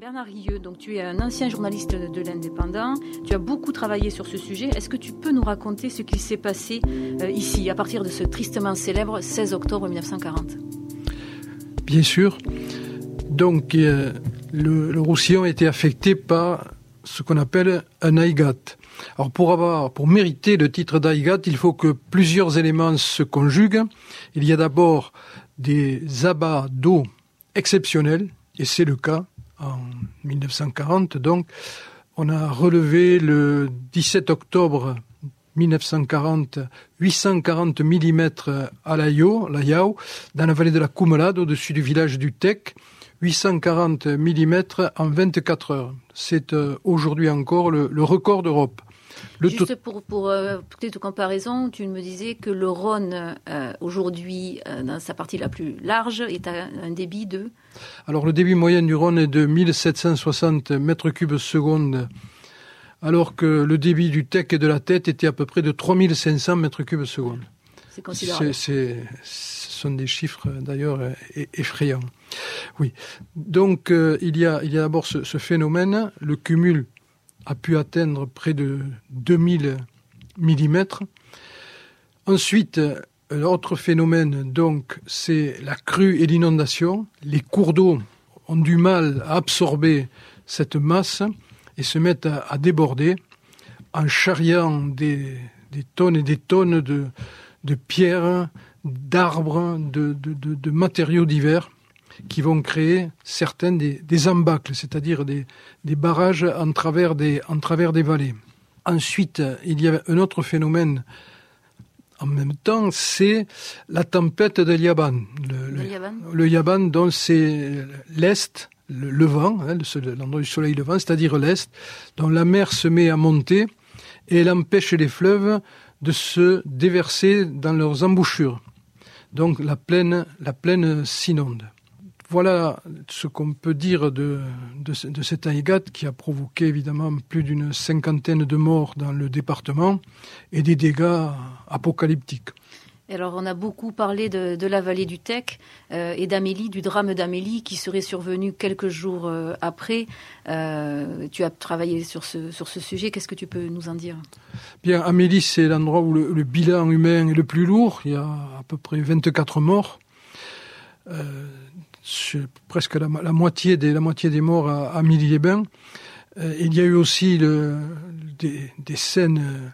Bernard Rieux, donc tu es un ancien journaliste de l'Indépendant, tu as beaucoup travaillé sur ce sujet. Est-ce que tu peux nous raconter ce qui s'est passé euh, ici à partir de ce tristement célèbre 16 octobre 1940 Bien sûr. Donc euh, le, le, Roussillon a été affecté par ce qu'on appelle un aigat. Alors pour avoir, pour mériter le titre d'aigat, il faut que plusieurs éléments se conjuguent. Il y a d'abord des abats d'eau exceptionnels, et c'est le cas en 1940. Donc, on a relevé le 17 octobre 1940 840 mm à la Yao, dans la vallée de la Coumelade, au-dessus du village du Tec. 840 mm en 24 heures. C'est euh, aujourd'hui encore le record d'Europe. Juste pour, pour euh, petite comparaison, tu me disais que le Rhône, euh, aujourd'hui, euh, dans sa partie la plus large, est à un débit de Alors, le débit moyen du Rhône est de 1760 mètres cubes seconde, alors que le débit du Tec et de la Tête était à peu près de 3500 mètres cubes seconde. C'est considérable. ce sont des chiffres, d'ailleurs, effrayants. Oui. Donc, il y a, il y a d'abord ce, ce phénomène, le cumul a pu atteindre près de 2000 mm. Ensuite, l'autre phénomène, donc, c'est la crue et l'inondation. Les cours d'eau ont du mal à absorber cette masse et se mettent à, déborder en charriant des, tonnes et des tonnes de, pierres, d'arbres, de matériaux divers qui vont créer certains des, des embâcles, c'est-à-dire des, des, barrages en travers des, en travers des vallées. Ensuite, il y a un autre phénomène en même temps, c'est la tempête de Yaban. Le, le, Yaban. le Yaban, dont c'est l'Est, le levant, hein, l'endroit du soleil levant, c'est-à-dire l'Est, dont la mer se met à monter et elle empêche les fleuves de se déverser dans leurs embouchures. Donc la plaine, la plaine s'inonde. Voilà ce qu'on peut dire de, de, de cet aigat qui a provoqué évidemment plus d'une cinquantaine de morts dans le département et des dégâts apocalyptiques. Alors, on a beaucoup parlé de, de la vallée du Tech euh, et d'Amélie, du drame d'Amélie qui serait survenu quelques jours euh, après. Euh, tu as travaillé sur ce, sur ce sujet. Qu'est-ce que tu peux nous en dire? Bien, Amélie, c'est l'endroit où le, le, bilan humain est le plus lourd. Il y a à peu près 24 morts. Presque la, moitié des, la moitié des morts à, à Milly-les-Bains. Euh, il y a eu aussi des, des, scènes euh,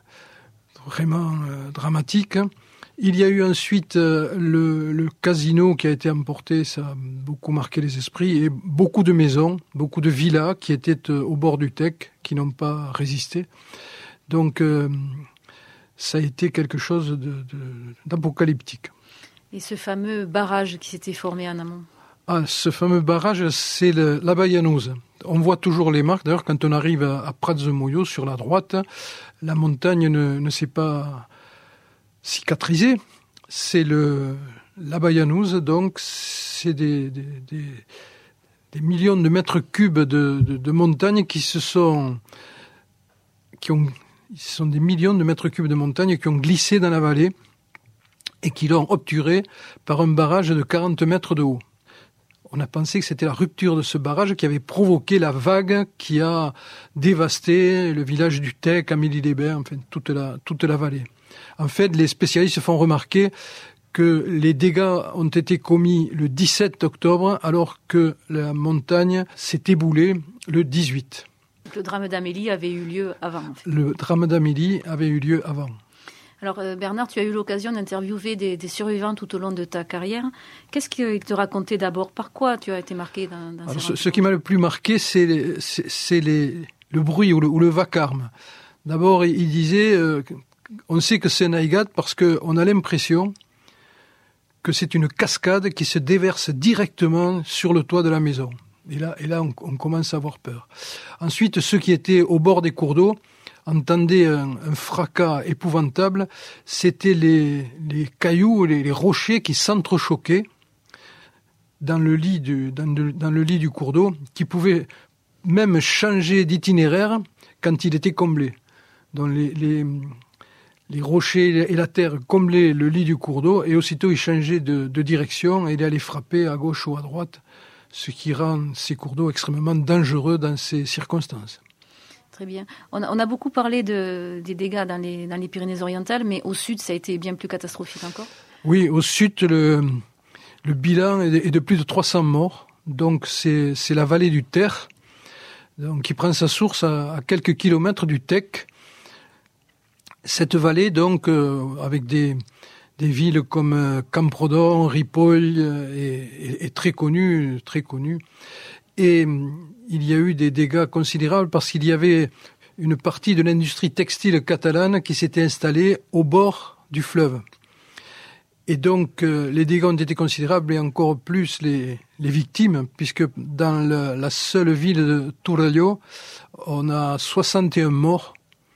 vraiment euh, dramatiques. Il y a eu ensuite le, casino qui a été emporté, ça a beaucoup marqué les esprits, et beaucoup de maisons, beaucoup de villas qui étaient au bord du Tech, qui n'ont pas résisté. Donc ça a été quelque chose d'apocalyptique. Et ce fameux barrage qui s'était formé en amont? Ah, ce fameux barrage, c'est la Bayanouse. On voit toujours les marques. D'ailleurs, quand on arrive à, à sur la droite, la montagne ne, s'est pas cicatrisée. C'est le la Bayanouse, donc c'est des, millions de mètres cubes de, de, de montagne qui se sont qui ont ce sont des millions de mètres cubes de montagne qui ont glissé dans la vallée et qui l'ont obturé par un barrage de 40 mètres de haut on a pensé que c'était la rupture de ce barrage qui avait provoqué la vague qui a dévasté le village du Tec, Amélie-les-Bains, enfin toute la, toute la vallée. En fait, les spécialistes font remarquer que les dégâts ont été commis le 17 octobre alors que la montagne s'est éboulée le 18. Le drame d'Amélie avait eu lieu avant. En fait. Le drame d'Amélie avait eu lieu avant. Alors euh, Bernard, tu as eu l'occasion d'interviewer des, des, survivants tout au long de ta carrière. Qu'est-ce qu'ils te racontaient d'abord? Par quoi tu as été marqué dans, dans Alors, ce, ce, qui m'a le plus marqué, c'est le bruit ou le, ou le vacarme. D'abord, il disait, euh, on sait que c'est un aigat parce qu'on a l'impression que c'est une cascade qui se déverse directement sur le toit de la maison. Et là, et là on, on commence à avoir peur. Ensuite, ceux qui étaient au bord des cours d'eau, entendait un, fracas épouvantable, c'était les, cailloux, les, rochers qui s'entrechoquaient dans le lit du, cours d'eau, qui pouvaient même changer d'itinéraire quand il était comblé. Donc les, rochers et la terre comblaient le lit du cours d'eau et aussitôt il changeait de, de direction et il allait frapper à gauche ou à droite ce qui rend ces cours d'eau extrêmement dangereux dans ces circonstances. Très bien. On a, beaucoup parlé de, des dégâts dans les, Pyrénées-Orientales, mais au sud, ça a été bien plus catastrophique encore Oui, au sud, le, bilan est de, plus de 300 morts. Donc c'est la vallée du Ter, donc, qui prend sa source à, quelques kilomètres du Tech. Cette vallée, donc, euh, avec des, villes comme euh, Camprodon, Ripoll, euh, est, très connue, très connue. Et il y a eu des dégâts considérables parce qu'il y avait une partie de l'industrie textile catalane qui s'était installée au bord du fleuve. Et donc les dégâts ont été considérables et encore plus les, victimes, puisque dans la seule ville de Turalio, on a 61 morts,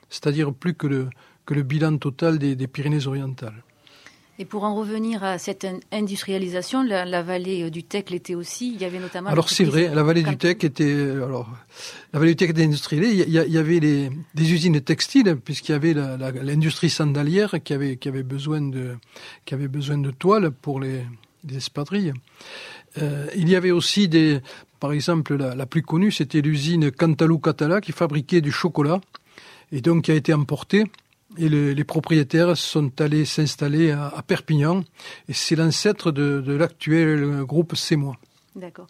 c'est-à-dire plus que le, bilan total des, Pyrénées-Orientales. Et pour en revenir à cette industrialisation, la, vallée du Tech l'était aussi. Il y avait notamment. Alors c'est vrai, la vallée du Tech était. Alors, la vallée du Tech était industrialisée. Il y, avait les, des usines textiles, puisqu'il y avait l'industrie sandalière qui avait, qui avait besoin de, qui avait besoin de toiles pour les, les espadrilles. Euh, il y avait aussi des, par exemple, la, plus connue, c'était l'usine Cantalou Catala qui fabriquait du chocolat et donc qui a été emportée. Et les propriétaires sont allés s'installer à, Perpignan et c'est l'ancêtre de, l'actuel groupe Cémois. D'accord.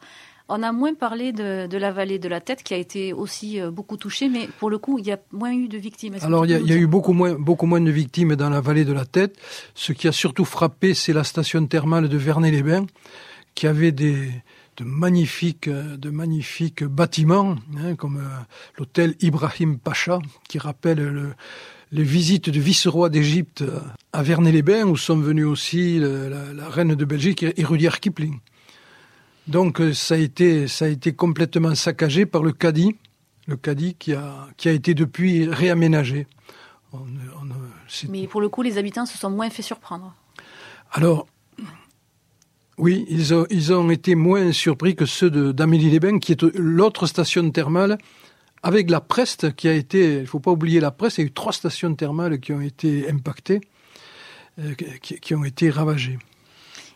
On a moins parlé de, la vallée de la Tête qui a été aussi euh, beaucoup touchée, mais pour le coup, il y a moins eu de victimes. Alors, il y, a, eu beaucoup moins, beaucoup moins de victimes dans la vallée de la Tête. Ce qui a surtout frappé, c'est la station thermale de Vernet-les-Bains, qui avait des, de magnifiques, de magnifiques bâtiments, hein, comme euh, l'hôtel Ibrahim Pacha, qui rappelle les visites du vice-roi d'Égypte à Vernet-les-Bains, où sont venus aussi la, reine de Belgique et Rudyard Kipling. Donc euh, ça a été, ça a été complètement saccagé par le Cadi, le Cadi qui a, qui a été depuis réaménagé. Mais pour le coup, les habitants se sont moins fait surprendre. Alors, oui, ils ont, ils ont été moins surpris que ceux d'Amélie-les-Bains, qui est l'autre station thermale, avec la Preste, qui a été, il ne faut pas oublier la Preste, il y a eu trois stations thermales qui ont été impactées, euh, qui, ont été ravagées.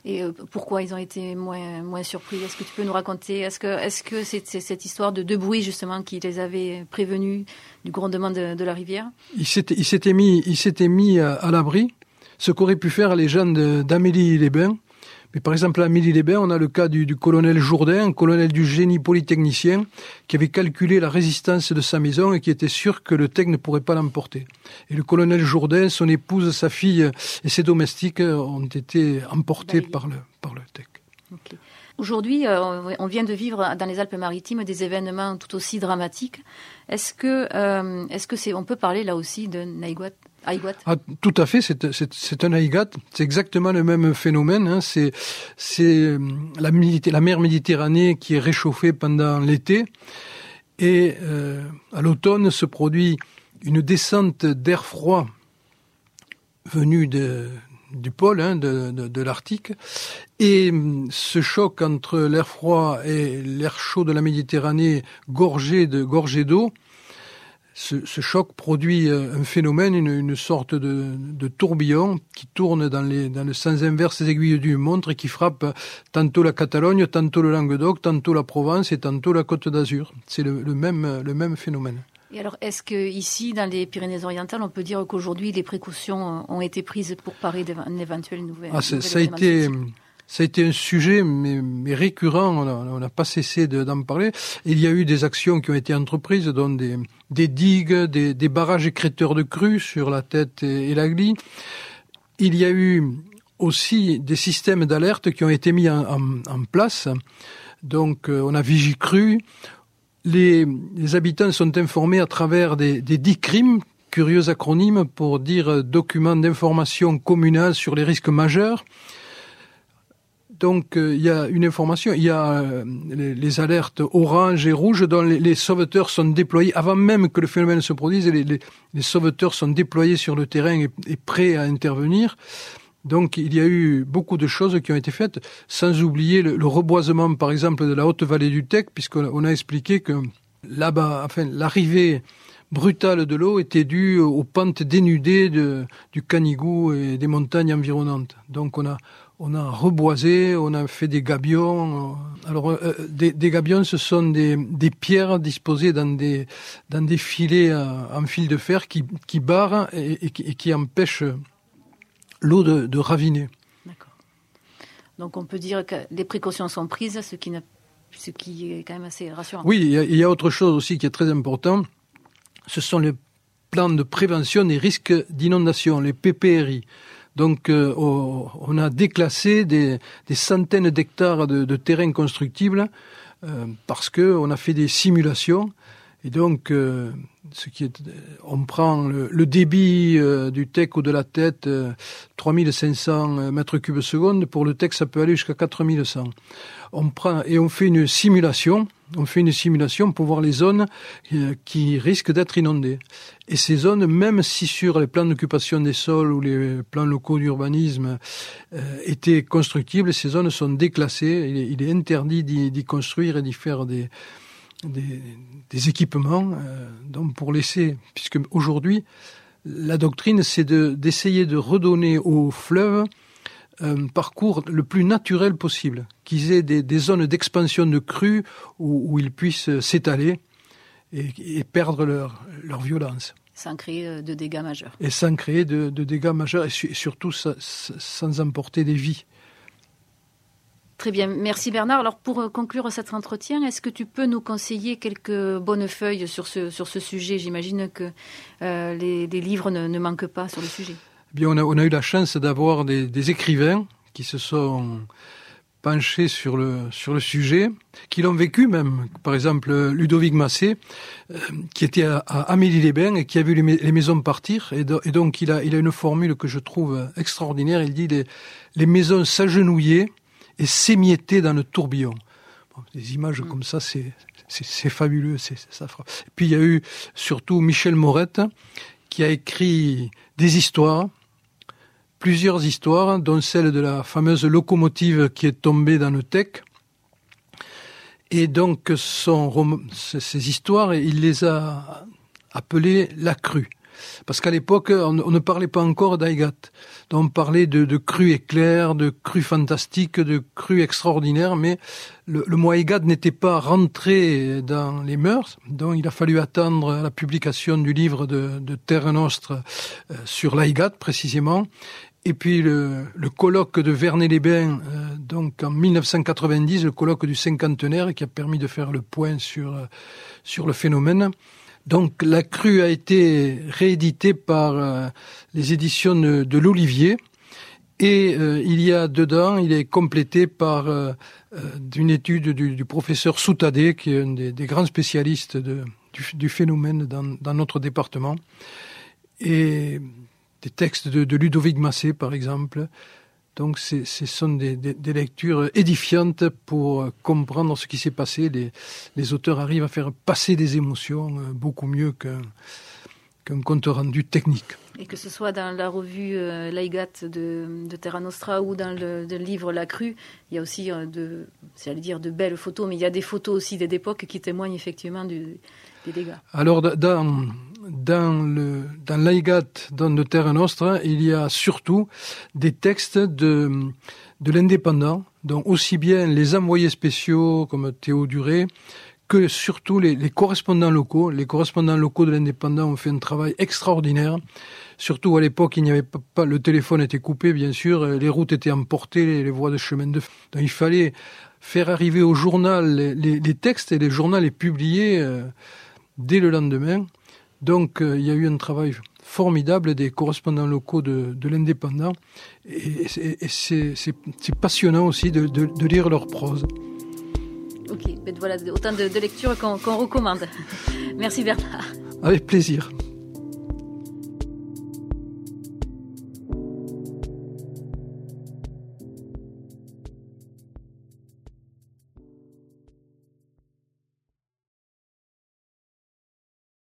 Et euh, pourquoi ils ont été moins, moins surpris? Est-ce que tu peux nous raconter? Est-ce que c'est -ce que c'est cette histoire de, de bruit, justement, qui les avait prévenus du grondement de, de la rivière? Ils s'étaient mis, mis à, à l'abri, ce qu'auraient pu faire les gens d'Amélie-les-Bains, mais par exemple, à Midi-les-Bains, on a le cas du, colonel Jourdain, un colonel du génie polytechnicien, qui avait calculé la résistance de sa maison et qui était sûr que le TEC ne pourrait pas l'emporter. Et le colonel Jourdain, son épouse, sa fille et ses domestiques ont été emportés par le, par le TEC. Aujourd'hui, euh, on vient de vivre dans les Alpes-Maritimes des événements tout aussi dramatiques. Est-ce que, euh, est-ce que c'est, on peut parler là aussi de Naïguat ah, tout à fait, c'est un aigat. C'est exactement le même phénomène. Hein. C'est la, la, mer Méditerranée qui est réchauffée pendant l'été. Et euh, à l'automne se produit une descente d'air froid venu de, du pôle, hein, de, de, l'Arctique. Et ce choc entre l'air froid et l'air chaud de la Méditerranée gorgé de gorgé d'eau ce, choc produit euh, un phénomène, une, une sorte de, de, tourbillon qui tourne dans, les, dans le sens inverse des aiguilles d'une montre et qui frappe tantôt la Catalogne, tantôt le Languedoc, tantôt la Provence et tantôt la Côte d'Azur. C'est le, même, le même phénomène. Et alors, est-ce que ici, dans les Pyrénées-Orientales, on peut dire qu'aujourd'hui, les précautions ont été prises pour parer d'un éventuel nouvel ah, Ça a été ça a été un sujet mais, mais récurrent, on n'a pas cessé d'en parler. Il y a eu des actions qui ont été entreprises, dont des, des digues, des, des, barrages écréteurs de crues sur la tête et, la glie. Il y a eu aussi des systèmes d'alerte qui ont été mis en, en, place. Donc euh, on a Vigicru. Les, les habitants sont informés à travers des, des DICRIM, curieux acronyme pour dire documents d'information communale sur les risques majeurs. Donc euh, il y a une information, il y a euh, les, alertes orange et rouge dont les, sauveteurs sont déployés avant même que le phénomène se produise. Les, les, sauveteurs sont déployés sur le terrain et, prêts à intervenir. Donc il y a eu beaucoup de choses qui ont été faites, sans oublier le, reboisement par exemple de la haute vallée du Tech, puisqu'on a expliqué que là-bas, enfin l'arrivée brutale de l'eau était due aux pentes dénudées du Canigou et des montagnes environnantes. Donc on a on a reboisé, on a fait des gabions. Alors, euh, des, gabions, ce sont des, pierres disposées dans des, dans des filets euh, en fil de fer qui, qui barrent et qui, empêchent l'eau de, de, raviner. D'accord. Donc, on peut dire que les précautions sont prises, ce qui, ce qui est quand même assez rassurant. Oui, il y, a, il y a autre chose aussi qui est très important. Ce sont les plans de prévention des risques d'inondation, les PPRI. Donc euh, on a déclassé des, des centaines d'hectares de, de terrains constructibles euh, parce que on a fait des simulations et donc euh, ce qui est, on prend le, le débit euh, du TEC ou de la tête 3500 mètres cubes seconde pour le TEC ça peut aller jusqu'à 4100 on prend et on fait une simulation on fait une simulation pour voir les zones qui risquent d'être inondées. Et ces zones, même si sur les plans d'occupation des sols ou les plans locaux d'urbanisme euh, étaient constructibles, ces zones sont déclassées. Il est, il est interdit d'y construire et d'y faire des, des, des équipements. Euh, donc pour laisser, puisque aujourd'hui, la doctrine, c'est d'essayer de, de redonner aux fleuves un parcours le plus naturel possible, qu'ils aient des, des zones d'expansion de crues où, où, ils puissent s'étaler et, et, perdre leur, leur violence. Sans créer de dégâts majeurs. Et sans créer de, de dégâts majeurs et, su, et surtout sans emporter des vies. Très bien, merci Bernard. Alors pour conclure cet entretien, est-ce que tu peux nous conseiller quelques bonnes feuilles sur ce, sujet? J'imagine que euh, les, livres ne, manquent pas sur le sujet. Bien, on a, eu la chance d'avoir des, écrivains qui se sont penchés sur le, sujet, qui l'ont vécu même. Par exemple, Ludovic Massé, euh, qui était à, Amélie-les-Bains et qui a vu les, maisons partir. Et, do, et, donc, il a, il a une formule que je trouve extraordinaire. Il dit les, les maisons s'agenouillaient et s'émiettaient dans le tourbillon. Bon, des images mmh. comme ça, c'est c'est fabuleux. c'est ça. Et puis il y a eu surtout Michel Morette qui a écrit des histoires plusieurs histoires, dont celle de la fameuse locomotive qui est tombée dans le Tech. Et donc, son, ces histoires, il les a appelées la crue. Parce qu'à l'époque, on, ne parlait pas encore d'Aigat. On parlait de, de crues éclairs, de crues fantastiques, de crues extraordinaires, mais le, le mot Aigat n'était pas rentré dans les mœurs. Donc il a fallu attendre la publication du livre de, de Terre Nostre euh, sur l'Aigat, précisément. Et puis le, le colloque de Vernet-les-Bains, euh, donc en 1990, le colloque du cinquantenaire qui a permis de faire le point sur, euh, sur le phénomène. Donc la crue a été rééditée par euh, les éditions de, l'Olivier et euh, il y a dedans, il est complété par euh, d'une étude du, professeur Soutadé, qui est un des, grands spécialistes du, phénomène dans, notre département. Et des textes de Ludovic Massé, par exemple. Donc, ce sont des, des, des, lectures édifiantes pour comprendre ce qui s'est passé. Les, les, auteurs arrivent à faire passer des émotions euh, beaucoup mieux qu'un qu compte rendu technique. Et que ce soit dans la revue euh, Laigat de, de, Terra Nostra ou dans le, livre La Crue, il y a aussi euh, de, dire de belles photos, mais il y a des photos aussi d'époque qui témoignent effectivement du, des dégâts. Alors, dans, dans, le, dans l'Aigat, dans le Terra Nostra, il y a surtout des textes de, de l'indépendant, donc aussi bien les envoyés spéciaux comme Théo Duré, que surtout les, les, correspondants locaux. Les correspondants locaux de l'indépendant ont fait un travail extraordinaire. Surtout à l'époque, il n'y avait pas, le téléphone était coupé, bien sûr, les routes étaient emportées, les, voies de chemin de. Donc il fallait faire arriver au journal les, les, les textes et les journaux les publier euh, dès le lendemain. Donc euh, il y a eu un travail formidable des correspondants locaux de, de l'indépendant et, c'est passionnant aussi de, de, de, lire leur prose. Ok, ben voilà autant de, de lectures qu'on qu recommande. Merci Bernard. Avec plaisir.